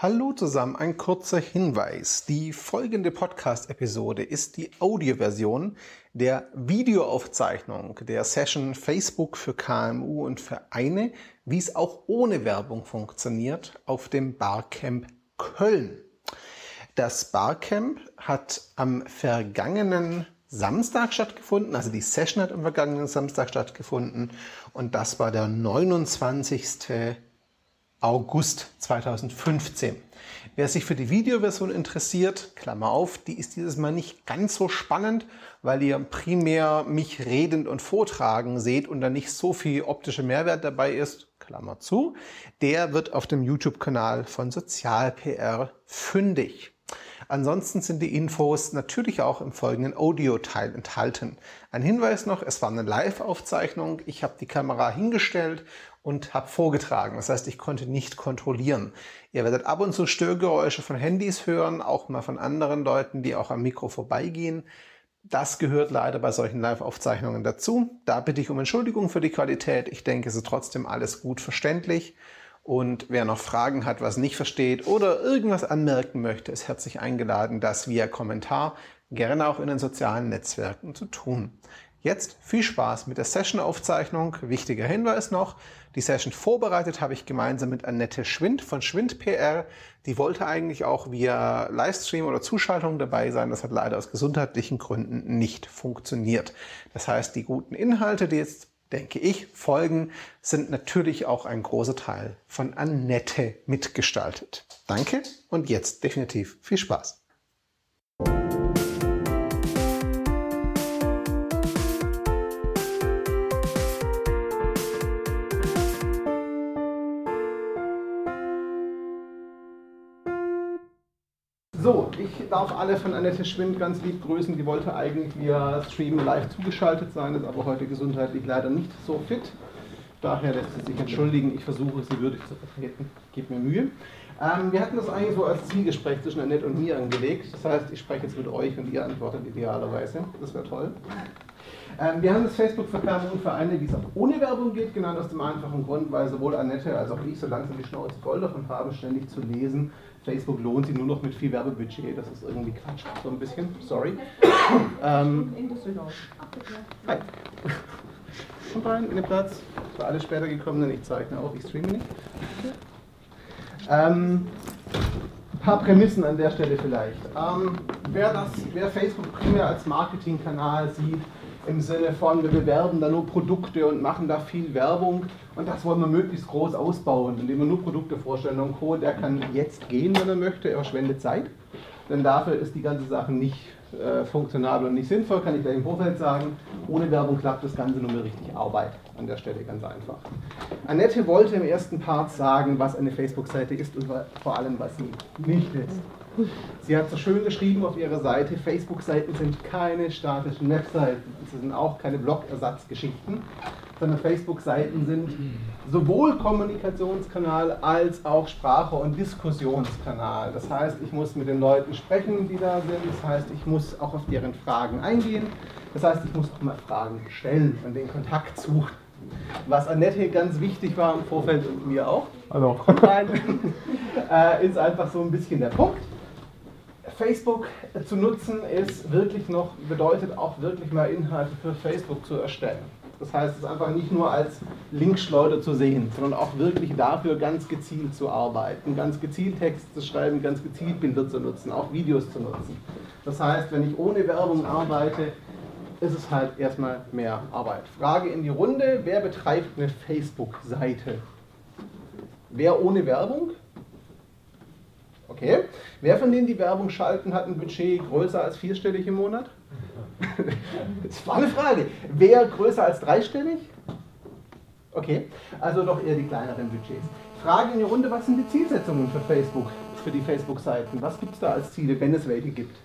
Hallo zusammen, ein kurzer Hinweis. Die folgende Podcast-Episode ist die Audioversion der Videoaufzeichnung der Session Facebook für KMU und Vereine, wie es auch ohne Werbung funktioniert, auf dem Barcamp Köln. Das Barcamp hat am vergangenen Samstag stattgefunden, also die Session hat am vergangenen Samstag stattgefunden und das war der 29. August 2015. Wer sich für die Videoversion interessiert, Klammer auf, die ist dieses Mal nicht ganz so spannend, weil ihr primär mich redend und vortragen seht und da nicht so viel optischer Mehrwert dabei ist, Klammer zu, der wird auf dem YouTube-Kanal von SozialPR fündig. Ansonsten sind die Infos natürlich auch im folgenden Audio-Teil enthalten. Ein Hinweis noch, es war eine Live-Aufzeichnung. Ich habe die Kamera hingestellt und habe vorgetragen. Das heißt, ich konnte nicht kontrollieren. Ihr werdet ab und zu Störgeräusche von Handys hören, auch mal von anderen Leuten, die auch am Mikro vorbeigehen. Das gehört leider bei solchen Live-Aufzeichnungen dazu. Da bitte ich um Entschuldigung für die Qualität. Ich denke, es ist trotzdem alles gut verständlich. Und wer noch Fragen hat, was nicht versteht oder irgendwas anmerken möchte, ist herzlich eingeladen, das via Kommentar gerne auch in den sozialen Netzwerken zu tun. Jetzt viel Spaß mit der Session-Aufzeichnung. Wichtiger Hinweis noch, die Session vorbereitet habe ich gemeinsam mit Annette Schwind von Schwind PR. Die wollte eigentlich auch via Livestream oder Zuschaltung dabei sein. Das hat leider aus gesundheitlichen Gründen nicht funktioniert. Das heißt, die guten Inhalte, die jetzt denke ich, Folgen sind natürlich auch ein großer Teil von Annette mitgestaltet. Danke und jetzt definitiv viel Spaß. Darf alle von Annette Schwind ganz lieb grüßen. Die wollte eigentlich via Stream live zugeschaltet sein, ist aber heute gesundheitlich leider nicht so fit. Daher lässt sie sich entschuldigen. Ich versuche, sie würdig zu vertreten. Gib mir Mühe. Ähm, wir hatten das eigentlich so als Zielgespräch zwischen Annette und mir angelegt. Das heißt, ich spreche jetzt mit euch und ihr antwortet idealerweise. Das wäre toll. Ähm, wir haben das Facebook für KMU und Vereine, wie es auch ohne Werbung geht, genannt aus dem einfachen Grund, weil sowohl Annette als auch ich so langsam die Schnauze voll davon haben, ständig zu lesen, Facebook lohnt sich nur noch mit viel Werbebudget. Das ist irgendwie Quatsch, so ein bisschen. Sorry. ähm, in Düsseldorf. Hi. Und rein in den Platz. Für alle später gekommenen, ich zeichne auch, ich streame nicht. Ähm, ein paar Prämissen an der Stelle vielleicht. Ähm, wer, das, wer Facebook primär als Marketingkanal sieht, im Sinne von, wir bewerben da nur Produkte und machen da viel Werbung und das wollen wir möglichst groß ausbauen, indem wir nur Produkte vorstellen und Co. Der kann jetzt gehen, wenn er möchte, er verschwendet Zeit, denn dafür ist die ganze Sache nicht äh, funktionabel und nicht sinnvoll, kann ich gleich im Vorfeld sagen. Ohne Werbung klappt das Ganze nur mehr richtig Arbeit an der Stelle ganz einfach. Annette wollte im ersten Part sagen, was eine Facebook-Seite ist und vor allem, was sie nicht ist. Sie hat so schön geschrieben auf ihrer Seite, Facebook-Seiten sind keine statischen Webseiten. Sie sind auch keine Blog-Ersatzgeschichten, sondern Facebook-Seiten sind sowohl Kommunikationskanal als auch Sprache- und Diskussionskanal. Das heißt, ich muss mit den Leuten sprechen, die da sind. Das heißt, ich muss auch auf deren Fragen eingehen. Das heißt, ich muss auch mal Fragen stellen und den Kontakt suchen. Was Annette ganz wichtig war im Vorfeld und mir auch, also. äh, ist einfach so ein bisschen der Punkt. Facebook zu nutzen ist wirklich noch, bedeutet auch wirklich mal Inhalte für Facebook zu erstellen. Das heißt, es ist einfach nicht nur als Linkschleuder zu sehen, sondern auch wirklich dafür ganz gezielt zu arbeiten, ganz gezielt Text zu schreiben, ganz gezielt Bilder zu nutzen, auch Videos zu nutzen. Das heißt, wenn ich ohne Werbung arbeite, ist es halt erstmal mehr Arbeit. Frage in die Runde, wer betreibt eine Facebook-Seite? Wer ohne Werbung? Okay. Wer von denen, die Werbung schalten, hat ein Budget größer als vierstellig im Monat? das war eine Frage. Wer größer als dreistellig? Okay, also doch eher die kleineren Budgets. Frage in die Runde, was sind die Zielsetzungen für Facebook, für die Facebook-Seiten? Was gibt es da als Ziele, wenn es welche gibt?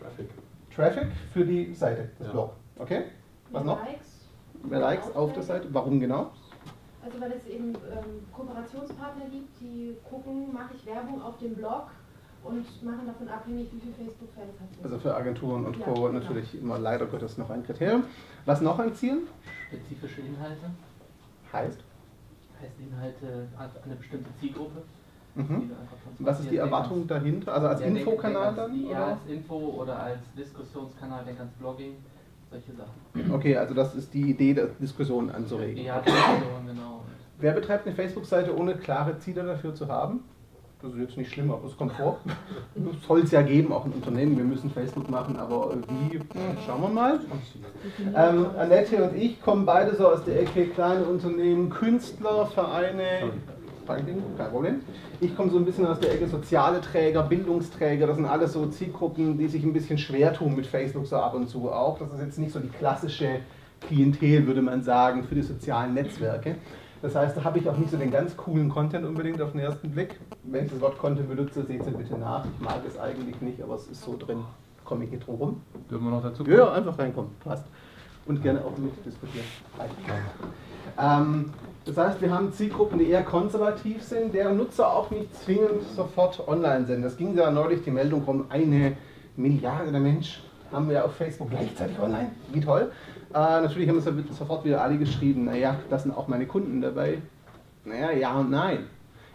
Traffic. Traffic für die Seite, das ja. Blog. Okay, was noch? Likes. Mehr Likes auf der Seite. Warum genau? Also weil es eben ähm, Kooperationspartner gibt, die gucken, mache ich Werbung auf dem Blog und machen davon abhängig, wie viele Facebook-Fans hat. Also für Agenturen und ja, Co. Genau. natürlich immer leider Gottes noch ein Kriterium. Was noch ein Ziel? Spezifische Inhalte. Heißt? Heißt Inhalte an eine bestimmte Zielgruppe. Mhm. Was ist die Erwartung dahinter? Also als ja, Infokanal dann? Ja, als Info oder als Diskussionskanal, denk ans Blogging, solche Sachen. Okay, also das ist die Idee, Diskussionen anzuregen. Ja, Diskussionen, genau. Wer betreibt eine Facebook-Seite ohne klare Ziele dafür zu haben? Das ist jetzt nicht schlimm, aber es kommt vor. Soll es ja geben, auch ein Unternehmen. Wir müssen Facebook machen, aber wie? Schauen wir mal. Ähm, Annette und ich kommen beide so aus der Ecke kleine Unternehmen, Künstler, Vereine. Kein Problem. Ich komme so ein bisschen aus der Ecke soziale Träger, Bildungsträger. Das sind alles so Zielgruppen, die sich ein bisschen schwer tun mit Facebook so ab und zu auch. Das ist jetzt nicht so die klassische Klientel, würde man sagen, für die sozialen Netzwerke. Das heißt, da habe ich auch nicht so den ganz coolen Content unbedingt auf den ersten Blick. Wenn ich das Wort Content benutze, seht es bitte nach. Ich mag es eigentlich nicht, aber es ist so drin. Komme ich nicht drum rum. Dürfen wir noch dazu kommen? Ja, einfach reinkommen. Passt. Und gerne auch mitdiskutieren. Ähm, das heißt, wir haben Zielgruppen, die eher konservativ sind, deren Nutzer auch nicht zwingend sofort online sind. Das ging ja neulich die Meldung rum, eine Milliarde der Mensch haben wir auf Facebook gleichzeitig online. Wie toll. Äh, natürlich haben es sofort wieder alle geschrieben, naja, das sind auch meine Kunden dabei. Naja, ja und nein.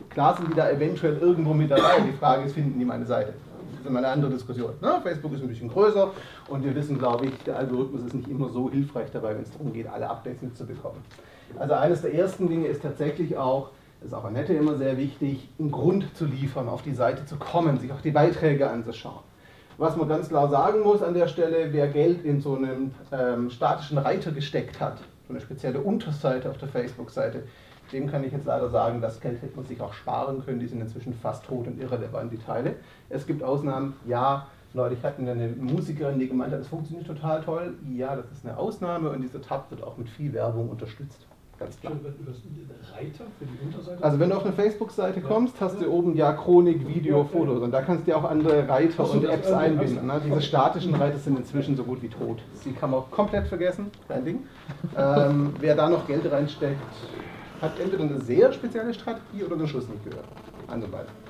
Klar sind die da eventuell irgendwo mit dabei. Die Frage ist, finden die meine Seite? Das ist immer eine andere Diskussion. Ne? Facebook ist ein bisschen größer und wir wissen, glaube ich, der Algorithmus ist nicht immer so hilfreich dabei, wenn es darum geht, alle Updates mitzubekommen. Also eines der ersten Dinge ist tatsächlich auch, ist auch Annette immer sehr wichtig, einen Grund zu liefern, auf die Seite zu kommen, sich auch die Beiträge anzuschauen. Was man ganz klar sagen muss an der Stelle, wer Geld in so einen ähm, statischen Reiter gesteckt hat, so eine spezielle Unterseite auf der Facebook-Seite, dem kann ich jetzt leider sagen, das Geld hätte man sich auch sparen können, die sind inzwischen fast tot und irrelevant, die Teile. Es gibt Ausnahmen, ja, Leute, ich hatte eine Musikerin, die gemeint hat, das funktioniert total toll. Ja, das ist eine Ausnahme und dieser Tab wird auch mit viel Werbung unterstützt. Ganz klar. Reiter für die Unterseite? Also wenn du auf eine Facebook-Seite ja. kommst, hast du oben ja Chronik, Video, Fotos und da kannst du auch andere Reiter so, und Apps einbinden. Ne? Diese statischen Reiter sind inzwischen so gut wie tot. Die kann man komplett vergessen, kein Ding. ähm, wer da noch Geld reinsteckt, hat entweder eine sehr spezielle Strategie oder den Schuss nicht gehört. Also.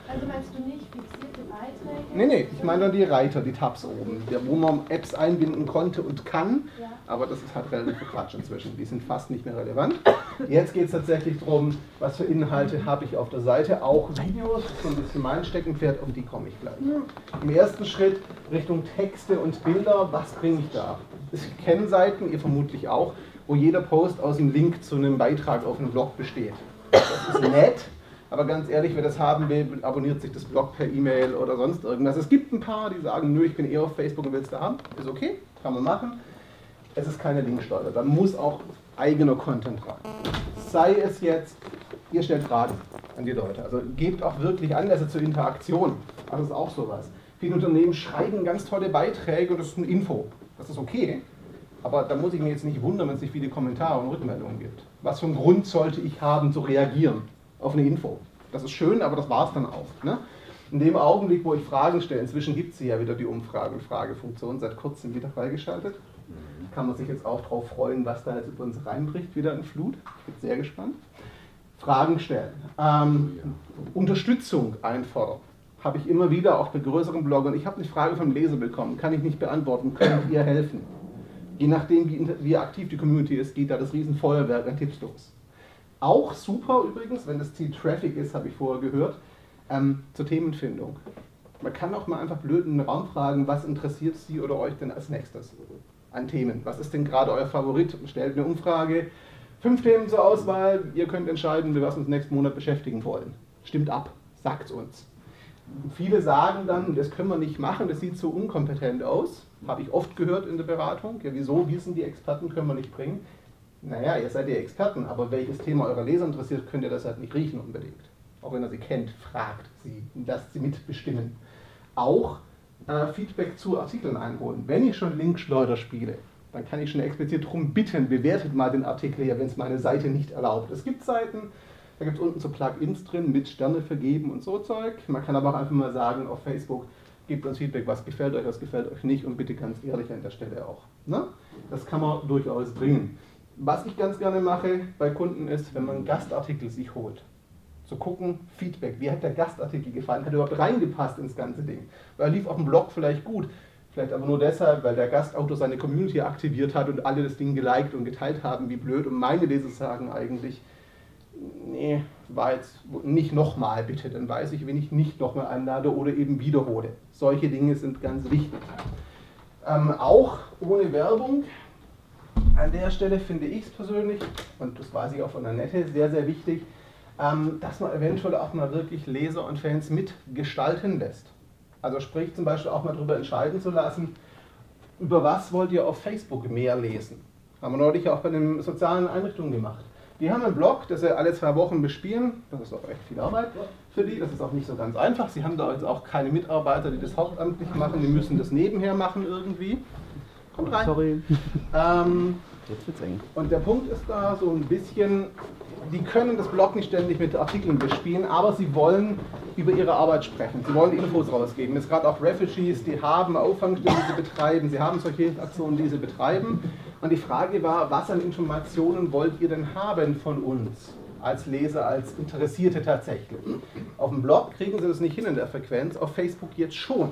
Also meinst du nicht fixierte Beiträge? Nee, nee, ich meine nur die Reiter, die Tabs oben, wo man Apps einbinden konnte und kann, ja. aber das ist halt relativ Quatsch inzwischen. Die sind fast nicht mehr relevant. Jetzt geht es tatsächlich darum, was für Inhalte habe ich auf der Seite, auch Videos, so ein bisschen mein Steckenpferd, um die komme ich gleich. Im ersten Schritt Richtung Texte und Bilder, was bringe ich da? Es kennen Seiten, ihr vermutlich auch, wo jeder Post aus einem Link zu einem Beitrag auf einem Blog besteht. Das ist nett, aber ganz ehrlich, wer das haben will, abonniert sich das Blog per E-Mail oder sonst irgendwas. Es gibt ein paar, die sagen, nö, ich bin eher auf Facebook und will es da haben. Ist okay, kann man machen. Es ist keine Linksteuer. Da muss auch eigener Content rein. Sei es jetzt, ihr stellt Fragen an die Leute. Also gebt auch wirklich Anlässe zur Interaktion. Das ist auch sowas. Viele Unternehmen schreiben ganz tolle Beiträge und das ist eine Info. Das ist okay. Aber da muss ich mir jetzt nicht wundern, wenn es nicht viele Kommentare und Rückmeldungen gibt. Was für einen Grund sollte ich haben zu reagieren? Auf eine Info. Das ist schön, aber das war es dann auch. Ne? In dem Augenblick, wo ich Fragen stelle, inzwischen gibt es ja wieder die Umfrage- und Fragefunktion, seit kurzem wieder freigeschaltet. Mhm. Kann man sich jetzt auch darauf freuen, was da jetzt über uns reinbricht, wieder in Flut. Ich bin sehr gespannt. Fragen stellen. Ähm, Unterstützung einfordern. Habe ich immer wieder, auch bei größeren Bloggern. Ich habe eine Frage vom Leser bekommen, kann ich nicht beantworten, könnt ihr helfen? Je nachdem, wie, wie aktiv die Community ist, geht da das Riesenfeuerwerk an Tipps los. Auch super übrigens, wenn das Ziel Traffic ist, habe ich vorher gehört, ähm, zur Themenfindung. Man kann auch mal einfach blöd in den Raum fragen, was interessiert Sie oder euch denn als nächstes an Themen? Was ist denn gerade euer Favorit? Stellt eine Umfrage, fünf Themen zur Auswahl, ihr könnt entscheiden, wir was uns nächsten Monat beschäftigen wollen. Stimmt ab, sagt uns. Viele sagen dann, das können wir nicht machen, das sieht so unkompetent aus. Habe ich oft gehört in der Beratung. Ja, wieso wissen die Experten, können wir nicht bringen. Naja, ihr seid ja Experten, aber welches Thema eure Leser interessiert, könnt ihr das halt nicht riechen unbedingt. Auch wenn ihr sie kennt, fragt sie, lasst sie mitbestimmen. Auch äh, Feedback zu Artikeln einholen. Wenn ich schon Linkschleuder spiele, dann kann ich schon explizit darum bitten, bewertet mal den Artikel hier, wenn es meine Seite nicht erlaubt. Es gibt Seiten, da gibt es unten so Plugins drin mit Sterne vergeben und so Zeug. Man kann aber auch einfach mal sagen auf Facebook, gebt uns Feedback, was gefällt euch, was gefällt euch nicht und bitte ganz ehrlich an der Stelle auch. Ne? Das kann man durchaus bringen. Was ich ganz gerne mache bei Kunden ist, wenn man Gastartikel sich holt, zu gucken, Feedback, wie hat der Gastartikel gefallen, hat er überhaupt reingepasst ins ganze Ding. Weil er lief auf dem Blog vielleicht gut, vielleicht aber nur deshalb, weil der Gastautor seine Community aktiviert hat und alle das Ding geliked und geteilt haben, wie blöd. Und meine Leser sagen eigentlich, nee, war jetzt nicht nochmal bitte, dann weiß ich, wenn ich nicht nochmal einlade oder eben wiederhole. Solche Dinge sind ganz wichtig. Ähm, auch ohne Werbung. An der Stelle finde ich es persönlich, und das weiß ich auch von der Nette, sehr, sehr wichtig, ähm, dass man eventuell auch mal wirklich Leser und Fans mitgestalten lässt. Also sprich zum Beispiel auch mal darüber entscheiden zu lassen, über was wollt ihr auf Facebook mehr lesen. Haben wir neulich auch bei den sozialen Einrichtungen gemacht. Die haben einen Blog, das sie alle zwei Wochen bespielen. Das ist auch echt viel Arbeit für die. Das ist auch nicht so ganz einfach. Sie haben da jetzt auch keine Mitarbeiter, die das hauptamtlich machen. Die müssen das nebenher machen irgendwie. Kommt rein. Sorry. Ähm, Jetzt wird's eng. Und der Punkt ist da so ein bisschen, die können das Blog nicht ständig mit Artikeln bespielen, aber sie wollen über ihre Arbeit sprechen. Sie wollen Infos rausgeben. Jetzt gerade auch Refugees, die haben Auffangstellen, die sie betreiben. Sie haben solche Aktionen, die sie betreiben. Und die Frage war, was an Informationen wollt ihr denn haben von uns? Als Leser, als Interessierte tatsächlich. Auf dem Blog kriegen sie das nicht hin in der Frequenz, auf Facebook jetzt schon.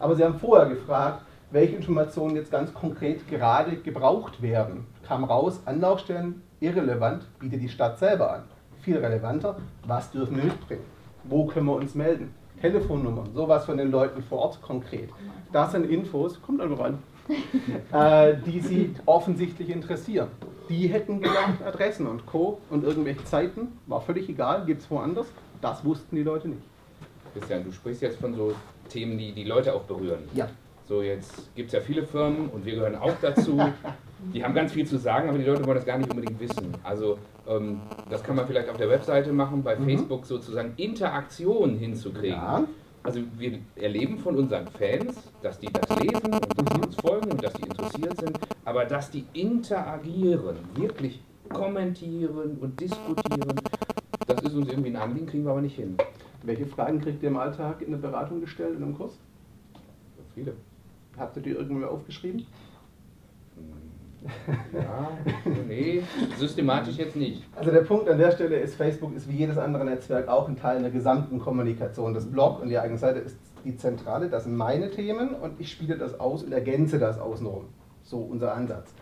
Aber sie haben vorher gefragt, welche Informationen jetzt ganz konkret gerade gebraucht werden. Kam raus, Anlaufstellen irrelevant, bietet die Stadt selber an. Viel relevanter, was dürfen wir mitbringen? Wo können wir uns melden? Telefonnummern, sowas von den Leuten vor Ort konkret. Das sind Infos, kommt einfach ran, äh, die sie offensichtlich interessieren. Die hätten gedacht, Adressen und Co. und irgendwelche Zeiten, war völlig egal, gibt es woanders. Das wussten die Leute nicht. Christian, du sprichst jetzt von so Themen, die die Leute auch berühren. Ja. So, jetzt gibt es ja viele Firmen und wir gehören auch dazu. Die haben ganz viel zu sagen, aber die Leute wollen das gar nicht unbedingt wissen. Also ähm, das kann man vielleicht auf der Webseite machen, bei mhm. Facebook sozusagen Interaktion hinzukriegen. Ja. Also wir erleben von unseren Fans, dass die das lesen und dass die mhm. uns folgen und dass die interessiert sind, aber dass die interagieren, wirklich kommentieren und diskutieren, das ist uns irgendwie ein Anliegen, kriegen wir aber nicht hin. Welche Fragen kriegt ihr im Alltag in der Beratung gestellt in einem Kurs? Viele. Habt ihr die irgendwo aufgeschrieben? Ja, nee, systematisch jetzt nicht. Also der Punkt an der Stelle ist, Facebook ist wie jedes andere Netzwerk auch ein Teil der gesamten Kommunikation. Das Blog und die eigene Seite ist die Zentrale, das sind meine Themen und ich spiele das aus und ergänze das außenrum. So unser Ansatz.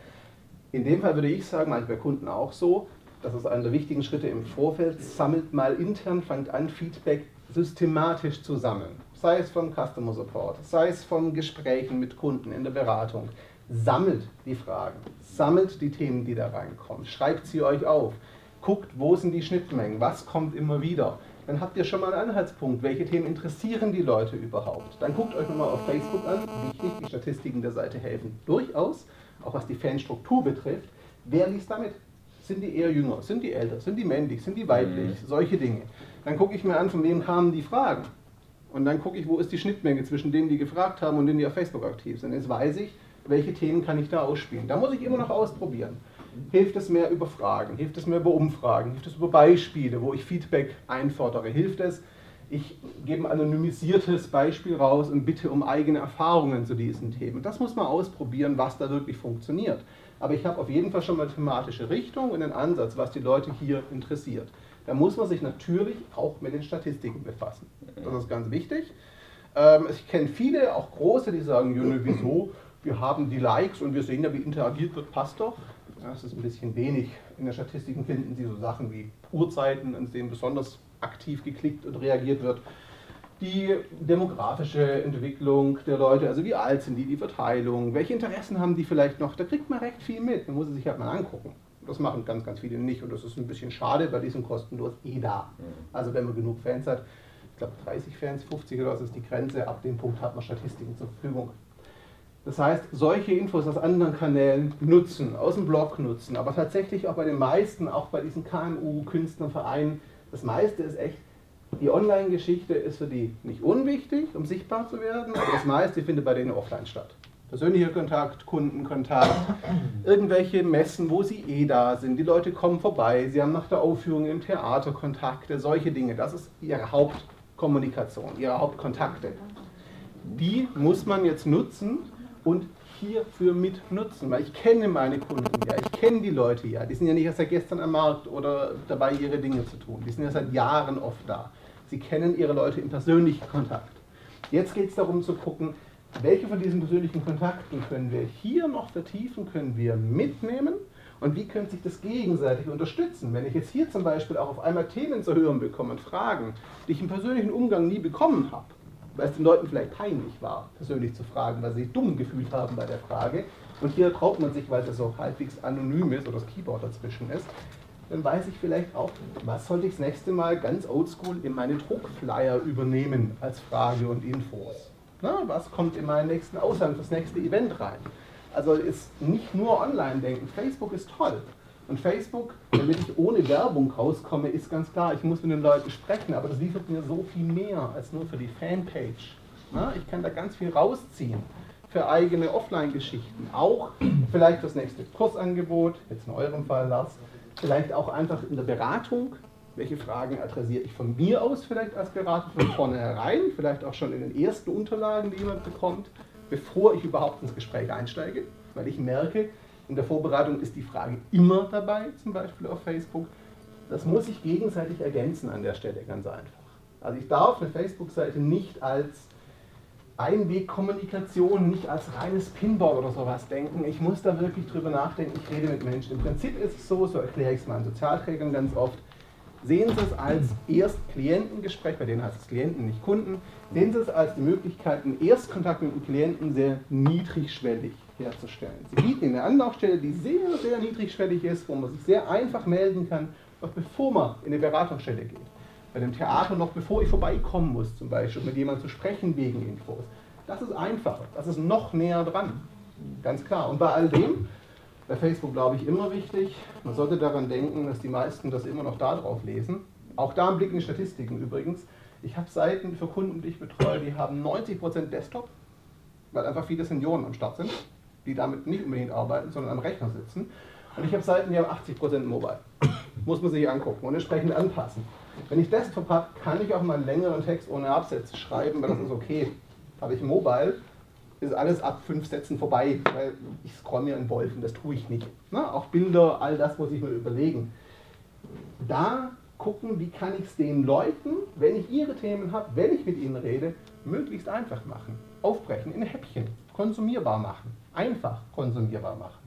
In dem Fall würde ich sagen, bei Kunden auch so, das ist einer der wichtigen Schritte im Vorfeld, sammelt mal intern, fangt an, Feedback systematisch zu sammeln sei es vom Customer Support, sei es von Gesprächen mit Kunden in der Beratung. Sammelt die Fragen, sammelt die Themen, die da reinkommen, schreibt sie euch auf, guckt, wo sind die Schnittmengen, was kommt immer wieder. Dann habt ihr schon mal einen Anhaltspunkt, welche Themen interessieren die Leute überhaupt. Dann guckt euch nochmal auf Facebook an, wichtig, die Statistiken der Seite helfen durchaus, auch was die Fanstruktur betrifft. Wer liest damit? Sind die eher jünger? Sind die älter? Sind die männlich? Sind die weiblich? Mhm. Solche Dinge. Dann gucke ich mir an, von wem kamen die Fragen. Und dann gucke ich, wo ist die Schnittmenge zwischen denen, die gefragt haben und denen, die auf Facebook aktiv sind. Jetzt weiß ich, welche Themen kann ich da ausspielen. Da muss ich immer noch ausprobieren. Hilft es mehr über Fragen? Hilft es mehr über Umfragen? Hilft es über Beispiele, wo ich Feedback einfordere? Hilft es, ich gebe ein anonymisiertes Beispiel raus und bitte um eigene Erfahrungen zu diesen Themen. Das muss man ausprobieren, was da wirklich funktioniert. Aber ich habe auf jeden Fall schon mal thematische Richtung und einen Ansatz, was die Leute hier interessiert da muss man sich natürlich auch mit den Statistiken befassen. Das ist ganz wichtig. Ähm, ich kenne viele, auch große, die sagen, ja, ne, wieso? Wir haben die Likes und wir sehen ja, wie interagiert wird, passt doch. Das ist ein bisschen wenig. In den Statistiken finden Sie so Sachen wie Uhrzeiten, an denen besonders aktiv geklickt und reagiert wird. Die demografische Entwicklung der Leute, also wie alt sind die, die Verteilung, welche Interessen haben die vielleicht noch, da kriegt man recht viel mit. Man muss es sich halt mal angucken. Das machen ganz, ganz viele nicht und das ist ein bisschen schade, weil die sind kostenlos eh da. Mhm. Also wenn man genug Fans hat, ich glaube 30 Fans, 50 oder was ist die Grenze, ab dem Punkt hat man Statistiken zur Verfügung. Das heißt, solche Infos aus anderen Kanälen nutzen, aus dem Blog nutzen, aber tatsächlich auch bei den meisten, auch bei diesen KMU, Künstlern, Vereinen, das meiste ist echt, die Online-Geschichte ist für die nicht unwichtig, um sichtbar zu werden, aber das meiste findet bei denen offline statt persönlicher Kontakt, Kundenkontakt, irgendwelche Messen, wo sie eh da sind. Die Leute kommen vorbei, sie haben nach der Aufführung im Theater Kontakte, solche Dinge. Das ist ihre Hauptkommunikation, ihre Hauptkontakte. Die muss man jetzt nutzen und hierfür mitnutzen, weil ich kenne meine Kunden ja, ich kenne die Leute ja. Die sind ja nicht erst seit gestern am Markt oder dabei, ihre Dinge zu tun. Die sind ja seit Jahren oft da. Sie kennen ihre Leute im persönlichen Kontakt. Jetzt geht es darum zu gucken, welche von diesen persönlichen Kontakten können wir hier noch vertiefen, können wir mitnehmen Und wie könnte sich das gegenseitig unterstützen? Wenn ich jetzt hier zum Beispiel auch auf einmal Themen zu hören bekomme und Fragen, die ich im persönlichen Umgang nie bekommen habe, weil es den Leuten vielleicht peinlich war, persönlich zu fragen, weil sie sich dumm gefühlt haben bei der Frage. Und hier traut man sich, weil es so halbwegs anonym ist oder das Keyboard dazwischen ist, dann weiß ich vielleicht auch, was sollte ich das nächste Mal ganz oldschool in meine Druckflyer übernehmen als Frage und Infos. Na, was kommt in meinen nächsten Aushang fürs nächste Event rein? Also ist nicht nur online denken. Facebook ist toll. Und Facebook, damit ich ohne Werbung rauskomme, ist ganz klar, ich muss mit den Leuten sprechen, aber das liefert mir so viel mehr als nur für die Fanpage. Na, ich kann da ganz viel rausziehen für eigene Offline-Geschichten. Auch vielleicht das nächste Kursangebot, jetzt in eurem Fall Lars, vielleicht auch einfach in der Beratung. Welche Fragen adressiere ich von mir aus vielleicht als Berater von vornherein, vielleicht auch schon in den ersten Unterlagen, die jemand bekommt, bevor ich überhaupt ins Gespräch einsteige, weil ich merke, in der Vorbereitung ist die Frage immer dabei, zum Beispiel auf Facebook. Das muss ich gegenseitig ergänzen an der Stelle, ganz einfach. Also ich darf eine Facebook-Seite nicht als Einwegkommunikation, nicht als reines Pinboard oder sowas denken. Ich muss da wirklich drüber nachdenken, ich rede mit Menschen. Im Prinzip ist es so, so erkläre ich es meinen Sozialträgern ganz oft, sehen Sie es als Erst-Klientengespräch, bei denen heißt es Klienten, nicht Kunden, sehen Sie es als die Möglichkeit, einen Erstkontakt mit dem Klienten sehr niedrigschwellig herzustellen. Sie bieten eine Anlaufstelle, die sehr, sehr niedrigschwellig ist, wo man sich sehr einfach melden kann, auch bevor man in eine Beratungsstelle geht bei dem Theater noch bevor ich vorbeikommen muss, zum Beispiel, mit jemandem zu sprechen wegen Infos. Das ist einfacher, das ist noch näher dran, ganz klar. Und bei all dem, bei Facebook glaube ich immer wichtig, man sollte daran denken, dass die meisten das immer noch da drauf lesen. Auch da ein Blick in die Statistiken übrigens. Ich habe Seiten für Kunden, die ich betreue, die haben 90% Desktop, weil einfach viele Senioren am Start sind, die damit nicht unbedingt arbeiten, sondern am Rechner sitzen. Und ich habe Seiten, die haben 80% Mobile. Muss man sich angucken und entsprechend anpassen. Wenn ich Desktop habe, kann ich auch mal einen längeren Text ohne Absätze schreiben, weil das ist okay. Habe ich Mobile, ist alles ab fünf Sätzen vorbei, weil ich scroll mir in Wolfen, das tue ich nicht. Na, auch Bilder, all das muss ich mir überlegen. Da gucken, wie kann ich es den Leuten, wenn ich ihre Themen habe, wenn ich mit ihnen rede, möglichst einfach machen. Aufbrechen in Häppchen, konsumierbar machen, einfach konsumierbar machen.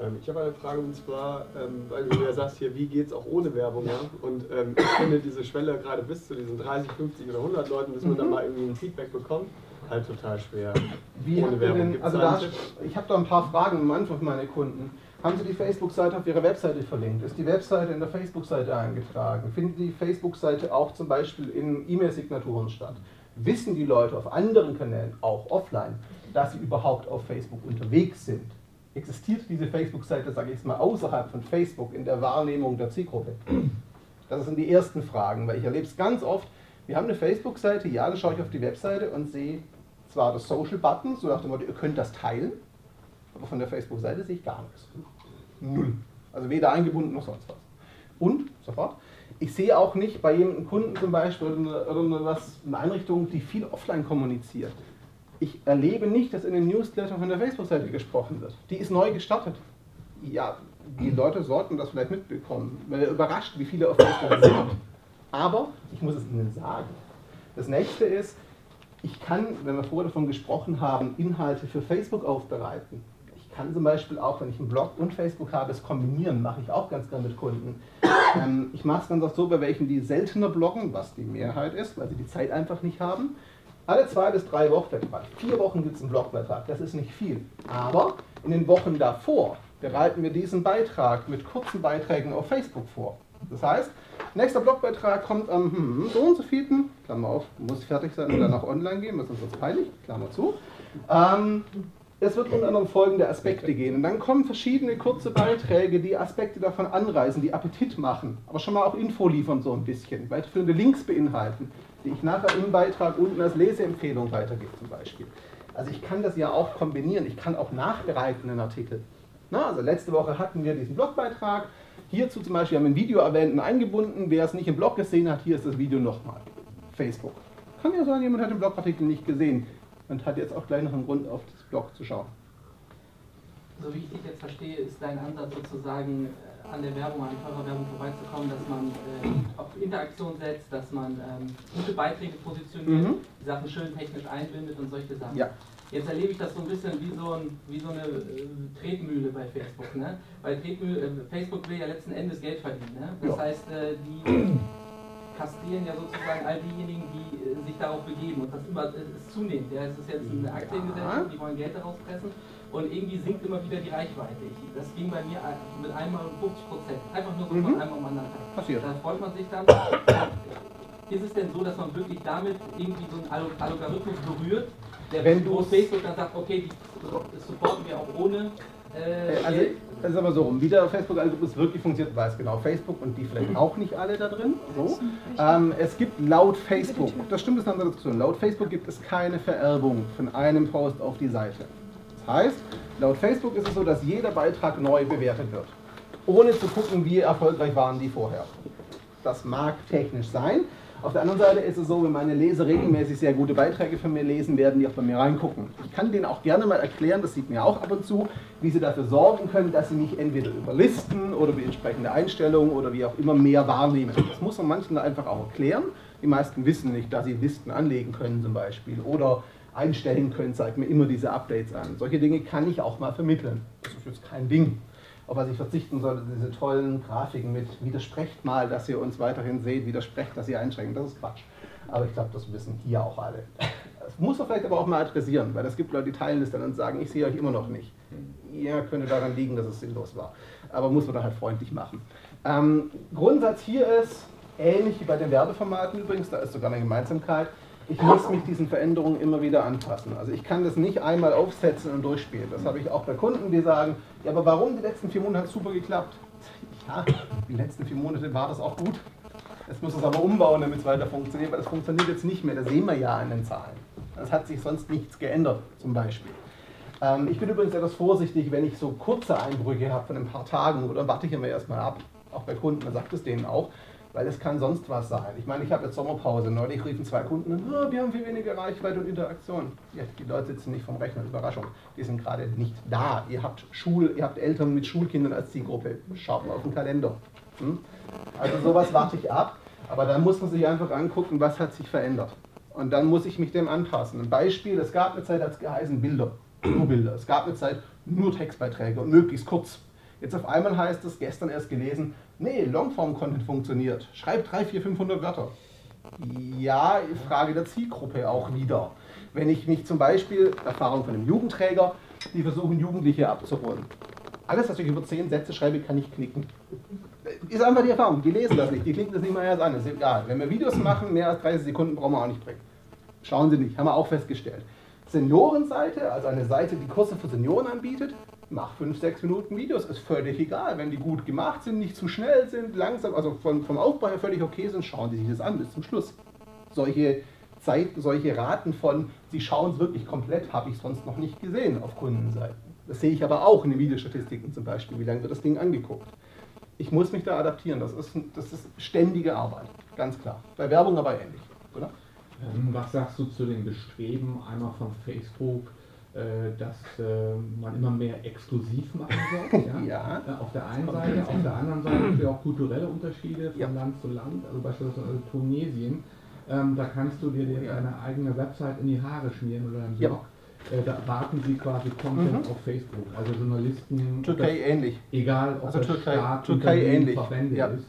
Ähm, ich habe eine Frage und zwar, ähm, weil du ja sagst hier, wie geht es auch ohne Werbung, ja? Und ähm, ich finde diese Schwelle gerade bis zu diesen 30, 50 oder 100 Leuten, bis man mhm. dann mal irgendwie ein Feedback bekommt, halt total schwer. Wie ohne Werbung. Denn, also da, ich habe da ein paar Fragen am Anfang meine Kunden. Haben Sie die Facebook-Seite auf Ihrer Webseite verlinkt? Ist die Webseite in der Facebook-Seite eingetragen? Findet die Facebook-Seite auch zum Beispiel in E-Mail-Signaturen statt? Wissen die Leute auf anderen Kanälen, auch offline, dass sie überhaupt auf Facebook unterwegs sind? existiert diese Facebook-Seite, sage ich es mal, außerhalb von Facebook in der Wahrnehmung der Zielgruppe? Das sind die ersten Fragen, weil ich erlebe es ganz oft. Wir haben eine Facebook-Seite, ja, dann schaue ich auf die Webseite und sehe zwar das Social-Button, so nach dem Motto, ihr könnt das teilen, aber von der Facebook-Seite sehe ich gar nichts. Null. Also weder eingebunden noch sonst was. Und, sofort, ich sehe auch nicht bei jedem Kunden zum Beispiel oder eine, was, eine Einrichtung, die viel offline kommuniziert ich erlebe nicht, dass in dem Newsletter von der Facebook-Seite gesprochen wird. Die ist neu gestartet. Ja, die Leute sollten das vielleicht mitbekommen, weil er überrascht, wie viele auf Facebook sind. Aber ich muss es ihnen sagen. Das nächste ist, ich kann, wenn wir vorher davon gesprochen haben, Inhalte für Facebook aufbereiten. Ich kann zum Beispiel auch, wenn ich einen Blog und Facebook habe, es kombinieren, mache ich auch ganz gerne mit Kunden. Ähm, ich mache es ganz oft so, bei welchen die seltener bloggen, was die Mehrheit ist, weil sie die Zeit einfach nicht haben alle zwei bis drei Wochen, vier Wochen gibt es einen Blogbeitrag, das ist nicht viel. Aber in den Wochen davor bereiten wir diesen Beitrag mit kurzen Beiträgen auf Facebook vor. Das heißt, nächster Blogbeitrag kommt am hm, so und so vielten, Klammer auf, muss fertig sein und dann auch online gehen, sonst wird es peinlich, Klammer zu. Ähm, es wird unter anderem folgende Aspekte gehen. Und dann kommen verschiedene kurze Beiträge, die Aspekte davon anreißen, die Appetit machen, aber schon mal auch Info liefern so ein bisschen, weiterführende Links beinhalten die ich nachher im Beitrag unten als Leseempfehlung weitergebe zum Beispiel. Also ich kann das ja auch kombinieren, ich kann auch nachbereiten einen Artikel. Na, also letzte Woche hatten wir diesen Blogbeitrag, hierzu zum Beispiel haben wir ein Video erwähnt und eingebunden, wer es nicht im Blog gesehen hat, hier ist das Video nochmal. Facebook. Kann ja sein, jemand hat den Blogartikel nicht gesehen und hat jetzt auch gleich noch einen Grund auf das Blog zu schauen. So wie ich dich jetzt verstehe, ist dein Ansatz sozusagen an der Werbung, an teurer Werbung vorbeizukommen, dass man äh, auf Interaktion setzt, dass man ähm, gute Beiträge positioniert, mhm. die Sachen schön technisch einbindet und solche Sachen. Ja. Jetzt erlebe ich das so ein bisschen wie so, ein, wie so eine äh, Tretmühle bei Facebook. Ne? Weil Tretmühle, äh, Facebook will ja letzten Endes Geld verdienen. Ne? Das Ja. heißt, äh, die kastrieren ja sozusagen all diejenigen, die äh, sich darauf begeben. Und das immer, es ist zunehmend. Ja? Es ist jetzt eine Aktiengesellschaft, die wollen Geld daraus pressen. Und irgendwie sinkt immer wieder die Reichweite. Ich, das ging bei mir ein- mit einmal um 50 Prozent. Einfach nur so Mhm. von einem am anderen Tag. Passiert. Da freut man sich dann. Ist es denn so, dass man wirklich damit irgendwie so einen Algorithmus berührt, der Wenn wo du- Facebook dann sagt, okay, die das supporten wir auch ohne äh, Also, Geld? also aber so rum, wie der Facebook-Algorithmus wirklich funktioniert, weiß genau Facebook und die vielleicht auch nicht alle da drin. So. Ähm, es gibt laut Facebook, das stimmt, das ist eine andere Diskussion, laut Facebook gibt es keine Vererbung von einem Post auf die Seite. Das heißt, laut Facebook ist es so, dass jeder Beitrag neu bewertet wird, ohne zu gucken, wie erfolgreich waren die vorher. Das mag technisch sein. Auf der anderen Seite ist es so, wenn meine Leser regelmäßig sehr gute Beiträge von mir lesen, werden die auch bei mir reingucken. Ich kann denen auch gerne mal erklären, das sieht mir auch ab und zu, wie sie dafür sorgen können, dass sie mich entweder über Listen oder über entsprechende Einstellungen oder wie auch immer mehr wahrnehmen. Das muss man manchen einfach auch erklären. Die meisten wissen nicht, dass sie Listen anlegen können zum Beispiel oder einstellen können, zeigt mir immer diese Updates an. Solche Dinge kann ich auch mal vermitteln. Das ist jetzt kein Ding auf was ich verzichten sollte, diese tollen Grafiken mit widersprecht mal, dass ihr uns weiterhin seht, widersprecht, dass ihr einschränken. Das ist Quatsch. Aber ich glaube, das wissen hier auch alle. Das muss man vielleicht aber auch mal adressieren, weil es gibt Leute, die teilen das dann und sagen, ich sehe euch immer noch nicht. Ja, könnte daran liegen, dass es sinnlos war. Aber muss man dann halt freundlich machen. Ähm, Grundsatz hier ist, ähnlich wie bei den Werbeformaten übrigens, da ist sogar eine Gemeinsamkeit, ich muss mich diesen Veränderungen immer wieder anpassen. Also ich kann das nicht einmal aufsetzen und durchspielen. Das habe ich auch bei Kunden, die sagen, ja, aber warum die letzten vier Monate hat es super geklappt? Ja, die letzten vier Monate war das auch gut. Jetzt muss es aber umbauen, damit es weiter funktioniert, weil das funktioniert jetzt nicht mehr. Das sehen wir ja an den Zahlen. Es hat sich sonst nichts geändert, zum Beispiel. Ähm, ich bin übrigens etwas vorsichtig, wenn ich so kurze Einbrüche habe von ein paar Tagen oder warte ich immer erstmal ab. Auch bei Kunden, man sagt es denen auch, weil es kann sonst was sein. Ich meine, ich habe jetzt Sommerpause. Neulich riefen zwei Kunden an, "Ah, wir haben viel weniger Reichweite und Interaktion. Ja, die Leute sitzen nicht vom Rechner, Überraschung. Die sind gerade nicht da. Ihr habt, Schul, ihr habt Eltern mit Schulkindern als Zielgruppe. Schaut mal auf den Kalender. Hm? Also sowas warte ich ab. Aber dann muss man sich einfach angucken, was hat sich verändert. Und dann muss ich mich dem anpassen. Ein Beispiel, es gab eine Zeit, hat es geheißen Bilder. Nur Bilder. Es gab eine Zeit, nur Textbeiträge und möglichst kurz. Jetzt auf einmal heißt es, gestern erst gelesen, nee, Longform-Content funktioniert. Schreib 3, 4, 500 Wörter. Ja, Frage der Zielgruppe auch wieder. Wenn ich mich zum Beispiel, Erfahrung von einem Jugendträger, die versuchen, Jugendliche abzuholen. Alles, was ich über 10 Sätze schreibe, kann ich knicken. Ist einfach die Erfahrung. Die lesen das nicht, die klicken das nicht mal erst an. Ist egal. Wenn wir Videos machen, mehr als 30 Sekunden brauchen wir auch nicht bringen. Schauen Sie nicht, haben wir auch festgestellt. Seniorenseite, also eine Seite, die Kurse für Senioren anbietet, macht 5, 6 Minuten Videos. Ist völlig egal. Wenn die gut gemacht sind, nicht zu schnell sind, langsam, also von, vom Aufbau her völlig okay sind, schauen Sie sich das an bis zum Schluss. Solche Zeit, solche Raten von, Sie schauen es wirklich komplett, habe ich sonst noch nicht gesehen auf Kundenseiten. Das sehe ich aber auch in den Videostatistiken zum Beispiel, wie lange wird das Ding angeguckt. Ich muss mich da adaptieren, das ist, das ist ständige Arbeit, ganz klar. Bei Werbung aber ähnlich, oder? Ähm, Was sagst du zu den Bestreben einmal von Facebook, dass äh, man immer mehr exklusiv machen soll? Ja. Äh, Auf der einen Seite, auf der anderen Seite natürlich auch kulturelle Unterschiede von Ja. Land zu Land, also beispielsweise Tunesien. Ähm, da kannst du dir Ja. deine eigene Website in die Haare schmieren oder einen Ja. Blog. Äh, da warten sie quasi Content Mhm. auf Facebook. Also Journalisten, Türkei ähnlich. egal ob Also das Türkei- Staat, Türkei ähnlich, Verbände ja. ist.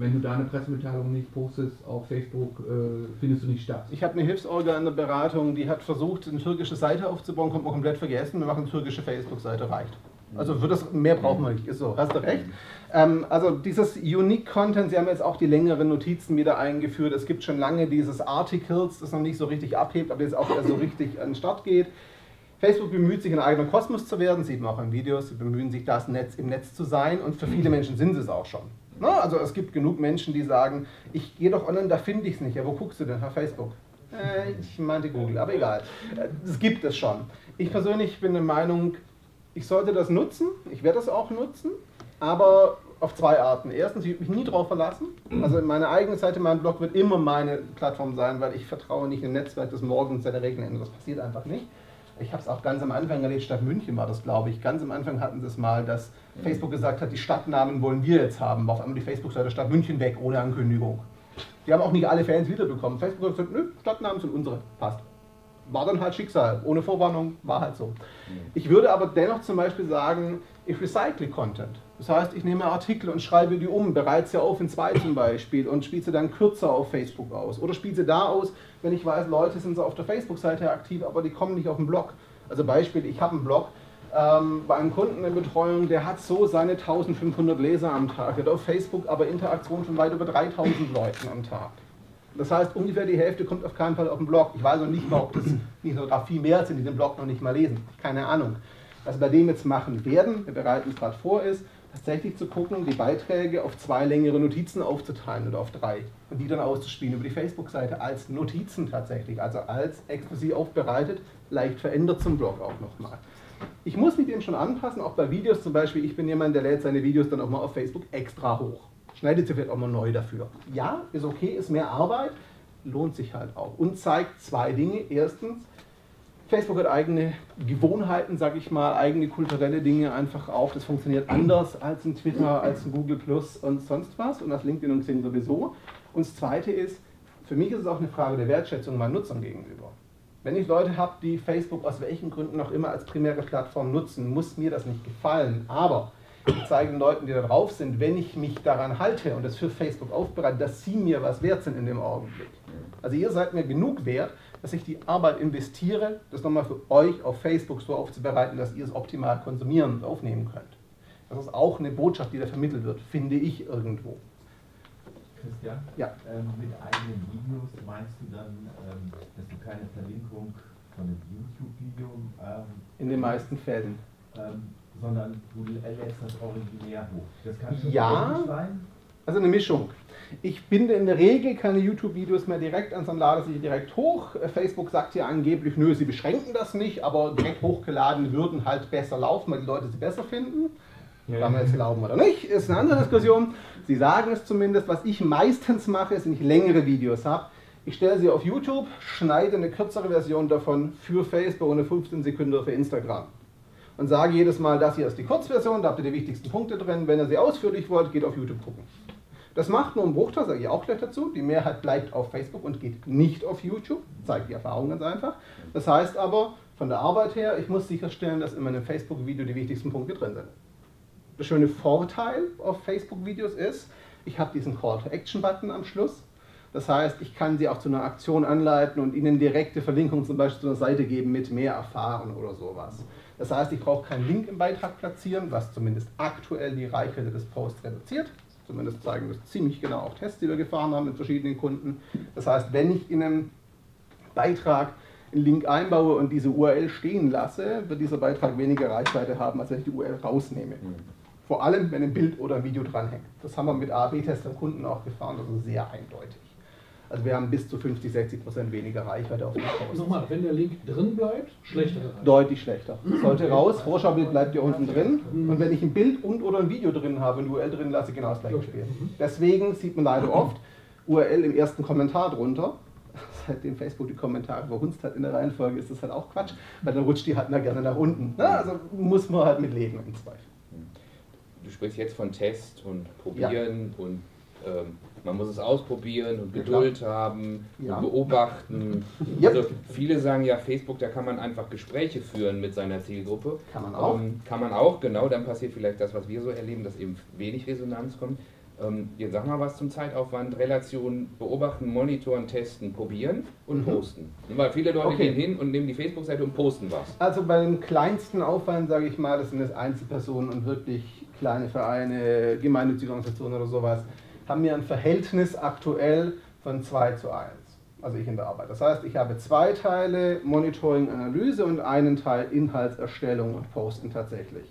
Wenn du da eine Pressemitteilung nicht postest auf Facebook, äh, findest du nicht statt. Ich habe eine Hilfsorga in der Beratung, die hat versucht, eine türkische Seite aufzubauen, kommt man komplett vergessen, wir machen eine türkische Facebook-Seite, reicht. Also für das mehr brauchen wir nicht, ist so, hast du recht. Ähm, also dieses Unique Content, Sie haben jetzt auch die längeren Notizen wieder eingeführt. Es gibt schon lange dieses Articles, das noch nicht so richtig abhebt, aber jetzt auch wieder so richtig an den Start geht. Facebook bemüht sich, ein eigener Kosmos zu werden, sieht man auch in Videos, sie bemühen sich, das Netz im Netz zu sein und für viele Menschen sind sie es auch schon. Na, also es gibt genug Menschen, die sagen, ich gehe doch online, da finde ich es nicht. Ja, wo guckst du denn? Auf Facebook. Äh, ich meinte Google, aber egal. Es gibt es schon. Ich persönlich bin der Meinung, ich sollte das nutzen, ich werde das auch nutzen, aber auf zwei Arten. Erstens, ich würde mich nie darauf verlassen. Also meine eigene Seite, mein Blog wird immer meine Plattform sein, weil ich vertraue nicht im Netzwerk des Morgens seine Regeln. Das passiert einfach nicht. Ich habe es auch ganz am Anfang erlebt, Stadt München war das, glaube ich. Ganz am Anfang hatten sie es mal, dass Facebook gesagt hat, die Stadtnamen wollen wir jetzt haben. War auf einmal die Facebook-Seite Stadt München weg, ohne Ankündigung. Die haben auch nicht alle Fans wiederbekommen. Facebook hat gesagt, nö, Stadtnamen sind unsere, passt. war dann halt Schicksal. Ohne Vorwarnung war halt so. Ich würde aber dennoch zum Beispiel sagen, ich recycle Content. Das heißt, ich nehme Artikel und schreibe die um, bereite sie auf in zwei zum Beispiel und spiele sie dann kürzer auf Facebook aus. Oder spiele sie da aus, wenn ich weiß, Leute sind so auf der Facebook-Seite aktiv, aber die kommen nicht auf den Blog. Also Beispiel, ich habe einen Blog, ähm, bei einem Kunden in Betreuung, der hat so seine 1500 Leser am Tag, der hat auf Facebook aber Interaktion von weit über 3000 Leuten am Tag. Das heißt, ungefähr die Hälfte kommt auf keinen Fall auf den Blog. Ich weiß noch nicht mal, ob das nicht sogar viel mehr sind, die den Blog noch nicht mal lesen. Keine Ahnung. Was wir bei dem jetzt machen werden, wir bereiten es gerade vor, ist, tatsächlich zu gucken, die Beiträge auf zwei längere Notizen aufzuteilen oder auf drei und die dann auszuspielen über die Facebook-Seite als Notizen tatsächlich, also als exklusiv aufbereitet, leicht verändert zum Blog auch nochmal. Ich muss mich dem schon anpassen, auch bei Videos zum Beispiel. Ich bin jemand, der lädt seine Videos dann auch mal auf Facebook extra hoch. Schneidet sie vielleicht auch mal neu dafür. Ja, ist okay, ist mehr Arbeit, lohnt sich halt auch und zeigt zwei Dinge. Erstens, Facebook hat eigene Gewohnheiten, sag ich mal, eigene kulturelle Dinge einfach auch. Das funktioniert anders als in Twitter, als in Google Plus und sonst was und das LinkedIn und Xing sowieso. Und das Zweite ist, für mich ist es auch eine Frage der Wertschätzung meinen Nutzern gegenüber. Wenn ich Leute habe, die Facebook aus welchen Gründen auch immer als primäre Plattform nutzen, muss mir das nicht gefallen. Aber ich zeige den Leuten, die da drauf sind, wenn ich mich daran halte und das für Facebook aufbereite, dass sie mir was wert sind in dem Augenblick. Also ihr seid mir genug wert, dass ich die Arbeit investiere, das nochmal für euch auf Facebook so aufzubereiten, dass ihr es optimal konsumieren und aufnehmen könnt. Das ist auch eine Botschaft, die da vermittelt wird, finde ich irgendwo. Christian, ja. ähm, mit eigenen Videos meinst du dann, ähm, dass du keine Verlinkung von einem YouTube-Video ähm, in den meisten Fällen ähm, sondern du lädst das originär hoch. Das kann schon ja, sein? Also eine Mischung. Ich binde in der Regel keine YouTube-Videos mehr direkt an, sondern lade sie direkt hoch. Facebook sagt ja angeblich, nö, sie beschränken das nicht, aber direkt hochgeladen würden halt besser laufen, weil die Leute sie besser finden. Ja. Kann man jetzt glauben oder nicht, ist eine andere Diskussion. Sie sagen es zumindest. Was ich meistens mache, ist, wenn ich längere Videos habe, ich stelle sie auf YouTube, schneide eine kürzere Version davon für Facebook und eine 15 Sekunden für Instagram und sage jedes Mal, das hier ist die Kurzversion, da habt ihr die wichtigsten Punkte drin. Wenn ihr sie ausführlich wollt, geht auf YouTube gucken. Das macht nur einen Bruchteil, sage ich auch gleich dazu. Die Mehrheit bleibt auf Facebook und geht nicht auf YouTube. Zeigt die Erfahrung ganz einfach. Das heißt aber, von der Arbeit her, ich muss sicherstellen, dass in meinem Facebook-Video die wichtigsten Punkte drin sind. Der schöne Vorteil auf Facebook-Videos ist, ich habe diesen Call-to-Action-Button am Schluss. Das heißt, ich kann sie auch zu einer Aktion anleiten und ihnen direkte Verlinkungen zum Beispiel zu einer Seite geben mit mehr erfahren oder sowas. Das heißt, ich brauche keinen Link im Beitrag platzieren, was zumindest aktuell die Reichweite des Posts reduziert. Zumindest zeigen das ziemlich genau auch Tests, die wir gefahren haben mit verschiedenen Kunden. Das heißt, wenn ich in einem Beitrag einen Link einbaue und diese URL stehen lasse, wird dieser Beitrag weniger Reichweite haben, als wenn ich die URL rausnehme. Mhm. Vor allem, wenn ein Bild oder ein Video dranhängt. Das haben wir mit A-B-Tests am Kunden auch gefahren, das ist sehr eindeutig. Also wir haben bis zu 50, 60 Prozent weniger Reichweite auf dem Post. Nochmal, wenn der Link drin bleibt, schlechter Reichweite. Deutlich schlechter. Sollte raus, Vorschaubild bleibt ja unten drin. Und wenn ich ein Bild und oder ein Video drin habe, ein URL drin lasse, genau das gleiche okay. Spiel. Mhm. Deswegen sieht man leider oft URL im ersten Kommentar drunter. Seitdem Facebook die Kommentare verhunzt hat in der Reihenfolge, ist das halt auch Quatsch, weil dann rutscht die halt gerne nach unten. Also muss man halt mit leben im Zweifel. Du sprichst jetzt von Test und Probieren ja. und ähm, man muss es ausprobieren und Geduld ja, haben ja. und beobachten. Yep. Also viele sagen ja, Facebook, da kann man einfach Gespräche führen mit seiner Zielgruppe. Kann man auch. Ähm, kann man auch, genau. Dann passiert vielleicht das, was wir so erleben, dass eben wenig Resonanz kommt. Ähm, jetzt sag mal was zum Zeitaufwand, Relation, beobachten, monitoren, testen, probieren und mhm. posten. Weil viele Leute okay. gehen hin und nehmen die Facebook-Seite und posten was. Also bei dem kleinsten Aufwand, sage ich mal, das sind jetzt Einzelpersonen und wirklich kleine Vereine, gemeinnützige Organisationen oder sowas haben wir ein Verhältnis aktuell von 2 zu 1. Also ich in der Arbeit. Das heißt, ich habe zwei Teile Monitoring, Analyse und einen Teil Inhaltserstellung und Posten tatsächlich.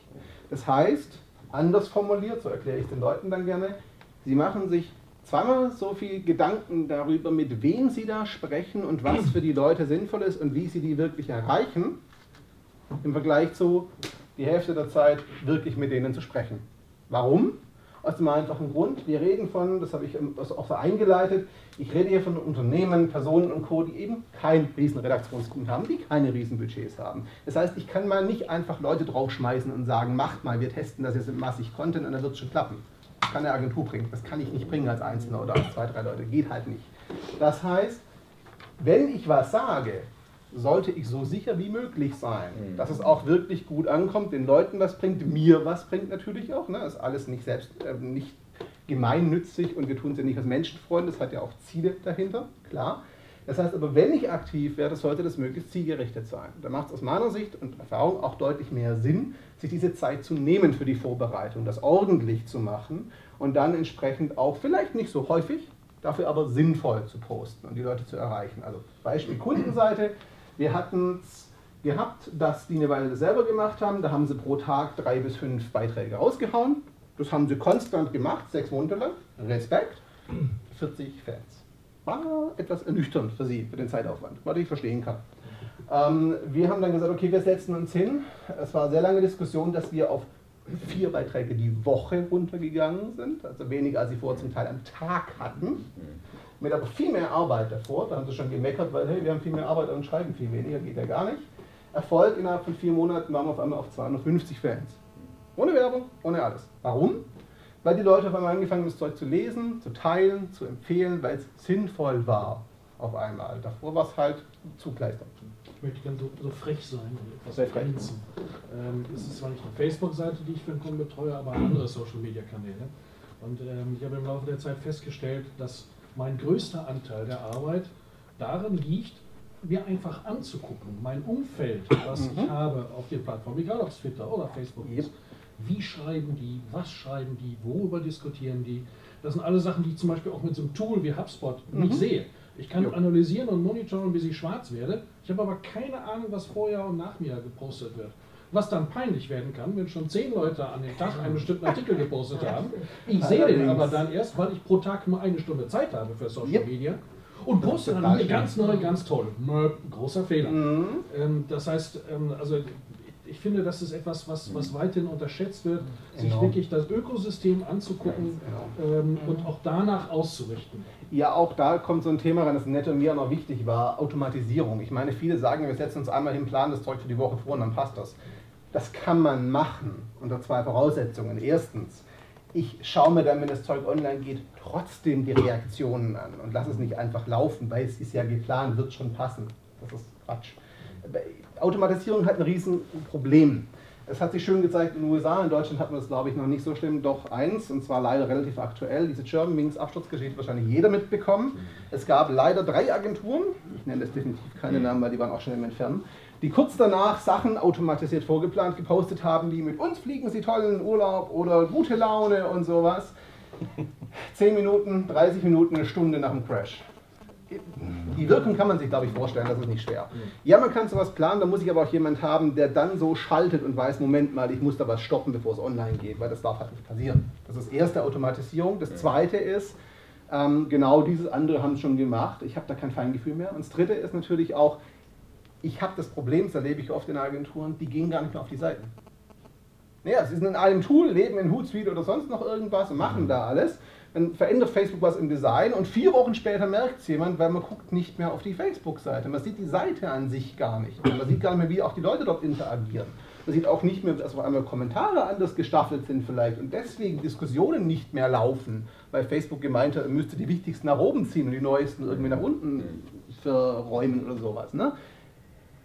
Das heißt, anders formuliert, so erkläre ich den Leuten dann gerne, sie machen sich zweimal so viel Gedanken darüber, mit wem sie da sprechen und was für die Leute sinnvoll ist und wie sie die wirklich erreichen, im Vergleich zu die Hälfte der Zeit wirklich mit denen zu sprechen. Warum? Aus dem einfachen Grund, wir reden von, das habe ich auch so eingeleitet, ich rede hier von Unternehmen, Personen und Co., die eben kein riesen Redaktionsteam haben, die keine riesen Budgets haben. Das heißt, ich kann mal nicht einfach Leute draufschmeißen und sagen, macht mal, wir testen das jetzt mit massig Content und dann wird es schon klappen. Das kann eine Agentur bringen, das kann ich nicht bringen als Einzelner oder als zwei, drei Leute, geht halt nicht. Das heißt, wenn ich was sage, sollte ich so sicher wie möglich sein, Mhm. dass es auch wirklich gut ankommt, den Leuten was bringt, mir was bringt natürlich auch. Ne? Ist alles nicht selbst, äh, nicht gemeinnützig und wir tun es ja nicht als Menschenfreunde, das hat ja auch Ziele dahinter, klar. Das heißt aber, wenn ich aktiv werde, sollte das möglichst zielgerichtet sein. Da macht es aus meiner Sicht und Erfahrung auch deutlich mehr Sinn, sich diese Zeit zu nehmen für die Vorbereitung, das ordentlich zu machen und dann entsprechend auch vielleicht nicht so häufig, dafür aber sinnvoll zu posten und die Leute zu erreichen. Also Beispiel Kundenseite, wir hatten es gehabt, dass die eine Weile selber gemacht haben, da haben sie pro Tag drei bis fünf Beiträge rausgehauen. Das haben sie konstant gemacht, sechs Monate lang. Respekt. 40 Fans. War etwas ernüchternd für sie, für den Zeitaufwand, was ich verstehen kann. Ähm, wir haben dann gesagt, okay, wir setzen uns hin. Es war eine sehr lange Diskussion, dass wir auf vier Beiträge die Woche runtergegangen sind, also weniger als sie vorher zum Teil am Tag hatten. Mit aber viel mehr Arbeit davor, da haben sie schon gemeckert, weil hey, wir haben viel mehr Arbeit und schreiben viel weniger, geht ja gar nicht. Erfolg innerhalb von vier Monaten waren wir auf einmal auf 250 Fans. Ohne Werbung, ohne alles. Warum? Weil die Leute auf einmal angefangen haben, das Zeug zu lesen, zu teilen, zu empfehlen, weil es sinnvoll war auf einmal. Davor war es halt Zugleiter. Ich möchte gerne so, so frech sein und etwas Sehr frech. ergänzen. Ähm, es ist zwar nicht eine Facebook-Seite, die ich für den Kunden betreue, aber andere Social-Media-Kanäle. Und ähm, ich habe im Laufe der Zeit festgestellt, dass mein größter Anteil der Arbeit darin liegt, mir einfach anzugucken, mein Umfeld, was ich Mhm. habe auf den Plattformen, egal ob es Twitter oder Facebook Yep. ist. Wie schreiben die, was schreiben die, worüber diskutieren die? Das sind alle Sachen, die ich zum Beispiel auch mit so einem Tool wie HubSpot nicht Mhm. sehe. Ich kann Jo. analysieren und monitoren, bis ich schwarz werde. Ich habe aber keine Ahnung, was vorher und nach mir gepostet wird. Was dann peinlich werden kann, wenn schon zehn Leute an dem Tag einen bestimmten Artikel gepostet haben. Ich sehe den aber dann erst, weil ich pro Tag nur eine Stunde Zeit habe für Social Yep. Media und poste dann schön. ganz neu, ganz toll. Großer Fehler. Mhm. Ähm, das heißt, ähm, also ich finde, das ist etwas, was, was weiterhin unterschätzt wird, sich Enorm. wirklich das Ökosystem anzugucken ähm, und auch danach auszurichten. Ja, auch da kommt so ein Thema rein, das Netto mir auch noch wichtig war, Automatisierung. Ich meine, viele sagen, wir setzen uns einmal hin, planen das Zeug für die Woche vor und dann passt das. Das kann man machen unter zwei Voraussetzungen. Erstens, ich schaue mir dann, wenn das Zeug online geht, trotzdem die Reaktionen an und lasse es nicht einfach laufen, weil es ist ja geplant, wird schon passen. Das ist Quatsch. Automatisierung hat ein Riesenproblem. Es hat sich schön gezeigt in den USA, in Deutschland hat man das glaube ich noch nicht so schlimm, doch eins, und zwar leider relativ aktuell, diese Germanwings Absturzgeschichte wahrscheinlich jeder mitbekommen. Es gab leider drei Agenturen, ich nenne das definitiv keine Namen, weil die waren auch schon im Entfernen, die kurz danach Sachen automatisiert vorgeplant gepostet haben, wie mit uns fliegen sie toll in den Urlaub oder gute Laune und sowas. 10 Minuten, 30 Minuten, eine Stunde nach dem Crash. Die Wirkung kann man sich, glaube ich, vorstellen, das ist nicht schwer. Ja, man kann sowas planen, da muss ich aber auch jemand haben, der dann so schaltet und weiß, Moment mal, ich muss da was stoppen, bevor es online geht, weil das darf halt nicht passieren. Das ist das erste Automatisierung. Das zweite ist, ähm, genau dieses andere haben es schon gemacht, ich habe da kein Feingefühl mehr. Und das dritte ist natürlich auch, ich habe das Problem, das erlebe ich oft in Agenturen, die gehen gar nicht mehr auf die Seiten. Naja, sie sind in einem Tool, leben in Hootsuite oder sonst noch irgendwas und machen da alles. Dann verändert Facebook was im Design und vier Wochen später merkt es jemand, weil man guckt nicht mehr auf die Facebook-Seite. Man sieht die Seite an sich gar nicht. Man sieht gar nicht mehr, wie auch die Leute dort interagieren. Man sieht auch nicht mehr, dass auf einmal Kommentare anders gestaffelt sind vielleicht und deswegen Diskussionen nicht mehr laufen, weil Facebook gemeint hat, er müsste die wichtigsten nach oben ziehen und die neuesten irgendwie nach unten verräumen oder sowas. Ne?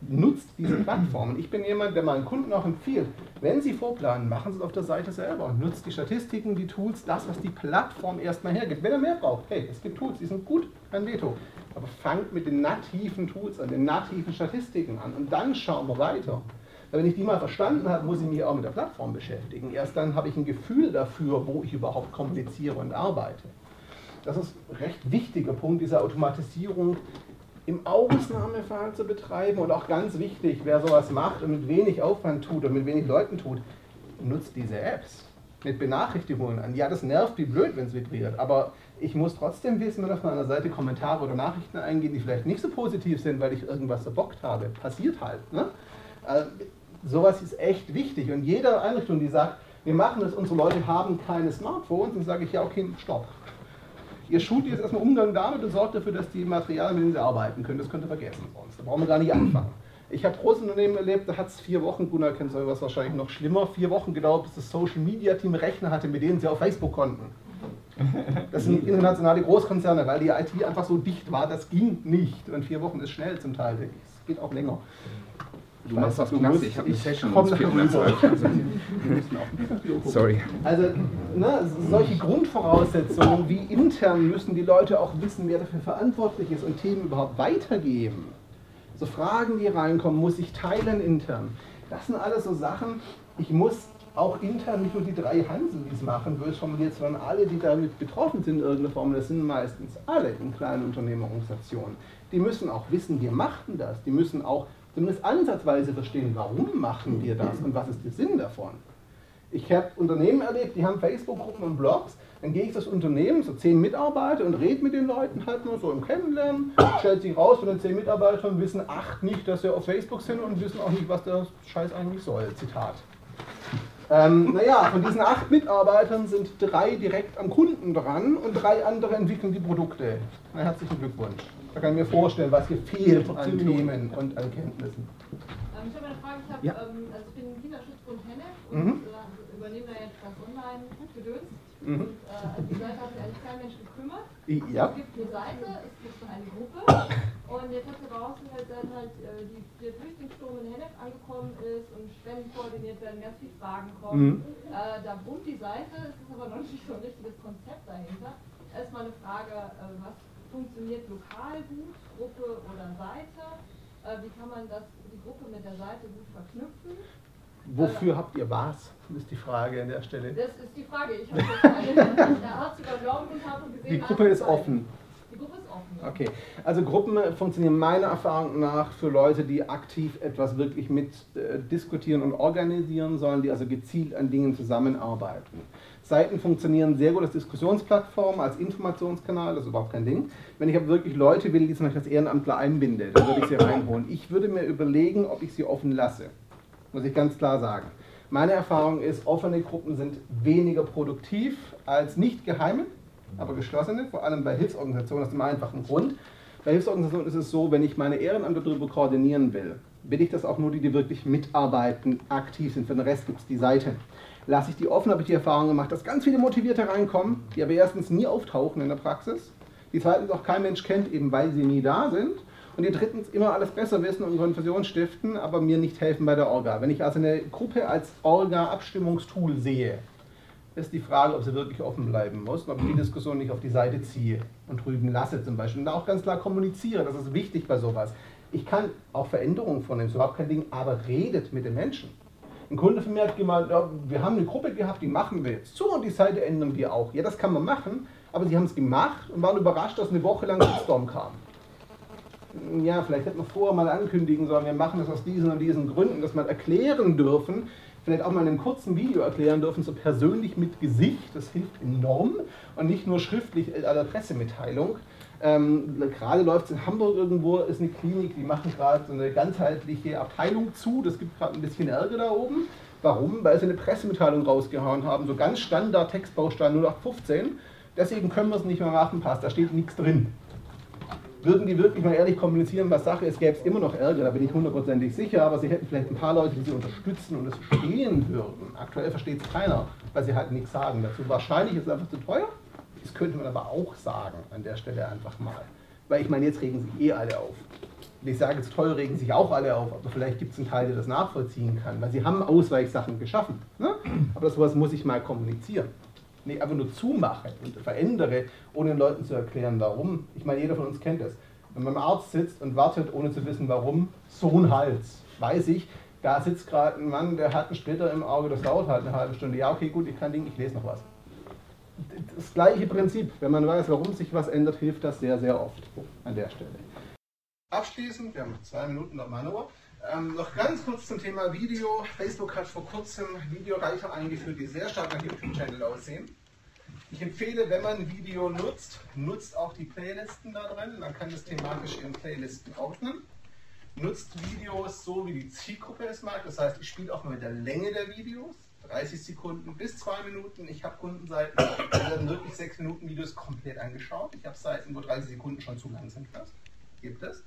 Nutzt diese Plattformen. Ich bin jemand, der meinen Kunden auch empfiehlt, wenn sie vorplanen, machen sie es auf der Seite selber. Nutzt die Statistiken, die Tools, das, was die Plattform erstmal hergibt. Wenn er mehr braucht, hey, es gibt Tools, die sind gut, kein Veto. Aber fangt mit den nativen Tools an, den nativen Statistiken an und dann schauen wir weiter. Wenn ich die mal verstanden habe, muss ich mich auch mit der Plattform beschäftigen. Erst dann habe ich ein Gefühl dafür, wo ich überhaupt kommuniziere und arbeite. Das ist ein recht wichtiger Punkt dieser Automatisierung im Ausnahmefall zu betreiben und auch ganz wichtig, wer sowas macht und mit wenig Aufwand tut und mit wenig Leuten tut, nutzt diese Apps mit Benachrichtigungen an. Ja, das nervt wie blöd, wenn es vibriert, aber ich muss trotzdem wissen, wenn auf meiner Seite Kommentare oder Nachrichten eingehen, die vielleicht nicht so positiv sind, weil ich irgendwas verbockt habe. Passiert halt. Ne? Also, sowas ist echt wichtig und jede Einrichtung, die sagt, wir machen das, unsere Leute haben keine Smartphones, dann sage ich ja, okay, stopp. Ihr schult jetzt erstmal Umgang damit und sorgt dafür, dass die Materialien, mit denen sie arbeiten können, das könnt ihr vergessen sonst. Da brauchen wir gar nicht anfangen. Ich habe große Unternehmen erlebt, da hat es vier Wochen, Gunnar kennt sowas wahrscheinlich noch schlimmer, vier Wochen gedauert, bis das Social Media Team Rechner hatte, mit denen sie auf Facebook konnten. Das sind internationale Großkonzerne, weil die IT einfach so dicht war, das ging nicht. Und vier Wochen ist schnell zum Teil. Es geht auch länger. Du machst was du ich habe eine ich Session komm da 14.12 rüber. Also, sorry. Also ne, solche Grundvoraussetzungen wie intern müssen die Leute auch wissen, wer dafür verantwortlich ist und Themen überhaupt weitergeben. So Fragen, die reinkommen, muss ich teilen intern. Das sind alles so Sachen, ich muss auch intern nicht nur die drei Hanselis machen, bös formuliert, sondern alle, die damit betroffen sind in irgendeiner Form, das sind meistens alle in kleinen Unternehmerorganisationen. Die müssen auch wissen, wir machten das. Die müssen auch zumindest ansatzweise verstehen, warum machen wir das und was ist der Sinn davon. Ich habe Unternehmen erlebt, die haben Facebook-Gruppen und Blogs. Dann gehe ich das Unternehmen, so zehn Mitarbeiter, und rede mit den Leuten halt nur so im Kennenlernen. Stellt sich raus, von den zehn Mitarbeitern wissen acht nicht, dass sie auf Facebook sind und wissen auch nicht, was der Scheiß eigentlich soll. Zitat. Ähm, naja, von diesen acht Mitarbeitern sind drei direkt am Kunden dran und drei andere entwickeln die Produkte. Na, herzlichen Glückwunsch. Da kann ich mir vorstellen, was hier fehlt an Themen und an Kenntnissen. Ähm, ich habe eine Frage, ich, hab, Ja. ähm, also ich bin im Kinderschutzbund Hennef Mhm. und äh, übernehme da jetzt das Online-Gedöns. Mhm. Und äh, an die Seite hat sich eigentlich kein Mensch gekümmert. Ja. Es gibt eine Seite, es gibt eine Gruppe und jetzt hat sich herausgestellt, dass halt äh, die, der Flüchtlingssturm in Hennef angekommen ist und Spenden koordiniert werden, ganz viele Fragen kommen. Mhm. Äh, da boomt die Seite, es ist aber noch nicht so ein richtiges Konzept dahinter. Erstmal eine Frage, äh, was funktioniert lokal gut, Gruppe oder Seite? Äh, wie kann man das, die Gruppe mit der Seite gut verknüpfen? Wofür habt ihr was? ist die Frage an der Stelle. Das ist die Frage. Ich habe jetzt eine, der Arzt und habe gesehen, Die Gruppe ist offen. Die Gruppe ist offen. ja. Okay, also Gruppen funktionieren meiner Erfahrung nach für Leute, die aktiv etwas wirklich mit äh, diskutieren und organisieren sollen, die also gezielt an Dingen zusammenarbeiten. Seiten funktionieren sehr gut als Diskussionsplattform, als Informationskanal, das ist überhaupt kein Ding. Wenn ich aber wirklich Leute will, die zum Beispiel als Ehrenamtler einbinde, dann würde ich sie reinholen. Ich würde mir überlegen, ob ich sie offen lasse. Muss ich ganz klar sagen. Meine Erfahrung ist, offene Gruppen sind weniger produktiv als nicht geheime, aber geschlossene, vor allem bei Hilfsorganisationen, aus dem einfachen Grund. Bei Hilfsorganisationen ist es so, wenn ich meine Ehrenamter darüber koordinieren will, will ich das auch nur die, die wirklich mitarbeiten, aktiv sind. Für den Rest gibt es die Seite. Lasse ich die offen, habe ich die Erfahrung gemacht, dass ganz viele Motivierte reinkommen, die aber erstens nie auftauchen in der Praxis, die zweitens auch kein Mensch kennt, eben weil sie nie da sind. Und die drittens immer alles besser wissen und Konfusion stiften, aber mir nicht helfen bei der Orga. Wenn ich also eine Gruppe als Orga-Abstimmungstool sehe, ist die Frage, ob sie wirklich offen bleiben muss und ob ich die Diskussion nicht auf die Seite ziehe und drüben lasse zum Beispiel. Und da auch ganz klar kommuniziere, das ist wichtig bei sowas. Ich kann auch Veränderungen vornehmen, ist überhaupt kein Ding, aber redet mit den Menschen. Ein Kunde von mir hat gemeint, ja, wir haben eine Gruppe gehabt, die machen wir jetzt zu und die Seite ändern wir auch. Ja, das kann man machen, aber sie haben es gemacht und waren überrascht, dass eine Woche lang Shitstorm kam. Ja, vielleicht hätte man vorher mal ankündigen sollen, wir machen das aus diesen und diesen Gründen, dass man erklären dürfen, vielleicht auch mal in einem kurzen Video erklären dürfen, so persönlich mit Gesicht, das hilft enorm und nicht nur schriftlich in einer Pressemitteilung. Ähm, gerade läuft es in Hamburg irgendwo, ist eine Klinik, die machen gerade so eine ganzheitliche Abteilung zu, das gibt gerade ein bisschen Ärger da oben. Warum? Weil sie eine Pressemitteilung rausgehauen haben, so ganz Standard Textbaustein 0815. Deswegen können wir es nicht mehr machen, passt, da steht nichts drin. Würden die wirklich mal ehrlich kommunizieren, was Sache ist, gäbe es immer noch Ärger, da bin ich hundertprozentig sicher, aber sie hätten vielleicht ein paar Leute, die sie unterstützen und es verstehen würden. Aktuell versteht es keiner, weil sie halt nichts sagen dazu. Wahrscheinlich ist es einfach zu teuer, das könnte man aber auch sagen an der Stelle einfach mal. Weil ich meine, jetzt regen sich eh alle auf. Und ich sage, jetzt teuer regen sich auch alle auf, aber vielleicht gibt es einen Teil, der das nachvollziehen kann, weil sie haben Ausweichsachen geschaffen. Ne? Aber sowas muss ich mal kommunizieren. Nee, einfach nur zumache und verändere, ohne den Leuten zu erklären, warum. Ich meine, jeder von uns kennt das. Wenn man beim Arzt sitzt und wartet, ohne zu wissen, warum, so ein Hals. Weiß ich, da sitzt gerade ein Mann, der hat einen Splitter im Auge, das dauert halt eine halbe Stunde. Ja, okay, gut, ich kann Ding, ich lese noch was. Das gleiche Prinzip. Wenn man weiß, warum sich was ändert, hilft das sehr, sehr oft an der Stelle. Abschließend, wir haben zwei Minuten auf meiner Uhr. Ähm, noch ganz kurz zum Thema Video. Facebook hat vor kurzem Videoreiter eingeführt, die sehr stark nach YouTube-Channel aussehen. Ich empfehle, wenn man Video nutzt, nutzt auch die Playlisten da drin. Man kann das thematisch in Playlisten ordnen. Nutzt Videos so, wie die Zielgruppe es mag. Das heißt, ich spiele auch mal mit der Länge der Videos. 30 Sekunden bis 2 Minuten. Ich habe Kundenseiten, da werden wirklich 6 Minuten Videos komplett angeschaut. Ich habe Seiten, wo 30 Sekunden schon zu lang sind. Das gibt es.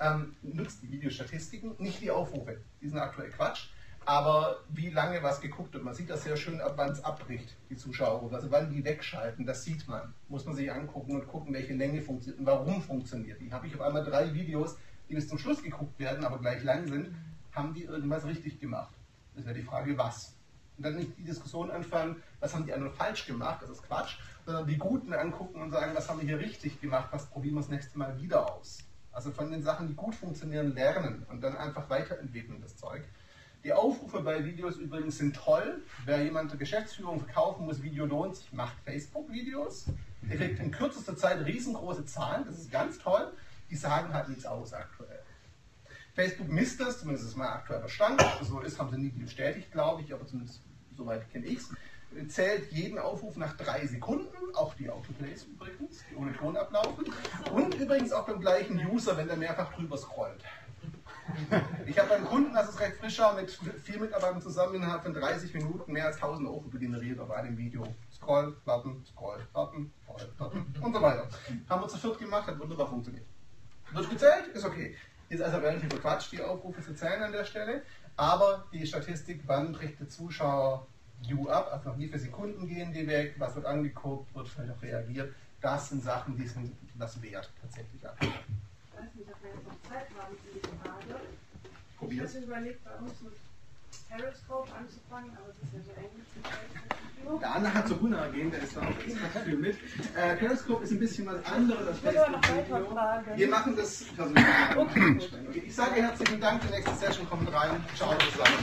Ähm, nutzt die Videostatistiken, nicht die Aufrufe. Die sind aktuell Quatsch. Aber wie lange was geguckt wird, man sieht das sehr schön, ab wann es abbricht, die Zuschauer, also wann die wegschalten, das sieht man. Muss man sich angucken und gucken, welche Länge funktioniert und warum funktioniert die. Habe ich auf einmal drei Videos, die bis zum Schluss geguckt werden, aber gleich lang sind, haben die irgendwas richtig gemacht. Das wäre die Frage, was. Und dann nicht die Diskussion anfangen, was haben die anderen falsch gemacht, das ist Quatsch, sondern die Guten angucken und sagen, was haben wir hier richtig gemacht, was probieren wir das nächste Mal wieder aus. Also von den Sachen, die gut funktionieren, lernen und dann einfach weiterentwickeln das Zeug. Die Aufrufe bei Videos übrigens sind toll. Wer jemand Geschäftsführung verkaufen muss, Video lohnt sich, macht Facebook-Videos. Der kriegt in kürzester Zeit riesengroße Zahlen, das ist ganz toll. Die sagen halt nichts aus aktuell. Facebook misst das, zumindest ist mein aktueller Stand. So ist, haben sie nie bestätigt, glaube ich, aber zumindest soweit kenne ich es. Zählt jeden Aufruf nach drei Sekunden, auch die Autoplays übrigens, die ohne Ton ablaufen. Und übrigens auch beim gleichen User, wenn der mehrfach drüber scrollt. Ich habe beim Kunden, das ist recht frischer, mit vier Mitarbeitern zusammen innerhalb von 30 Minuten mehr als 1000 Aufrufe generiert auf einem Video. Scroll, Button, Scroll, Button, Scroll, Button und so weiter. Haben wir zu viert gemacht, hat wunderbar funktioniert. Wird gezählt, ist okay. Ist also relativ Quatsch, die Aufrufe zu zählen an der Stelle. Aber die Statistik, wann bricht der Zuschauer View ab, also wie viele Sekunden gehen die weg, was wird angeguckt, wird vielleicht auch reagiert, das sind Sachen, die sind das wert tatsächlich ab. Ich weiß nicht, ob wir jetzt noch Zeit haben für die Frage. Ich Probier's. hatte überlegt, bei uns mit Periscope anzufangen, aber das ist ja so eng. Der Anna hat zu Gunnar gehen, der ist da auch extra viel mit. Äh, Periscope ist ein bisschen was anderes als Ich würde aber noch Facebook Video. fragen. Wir machen das persönlich. Okay. Ich sage herzlichen Dank, die nächste Session kommt rein. Ciao zusammen.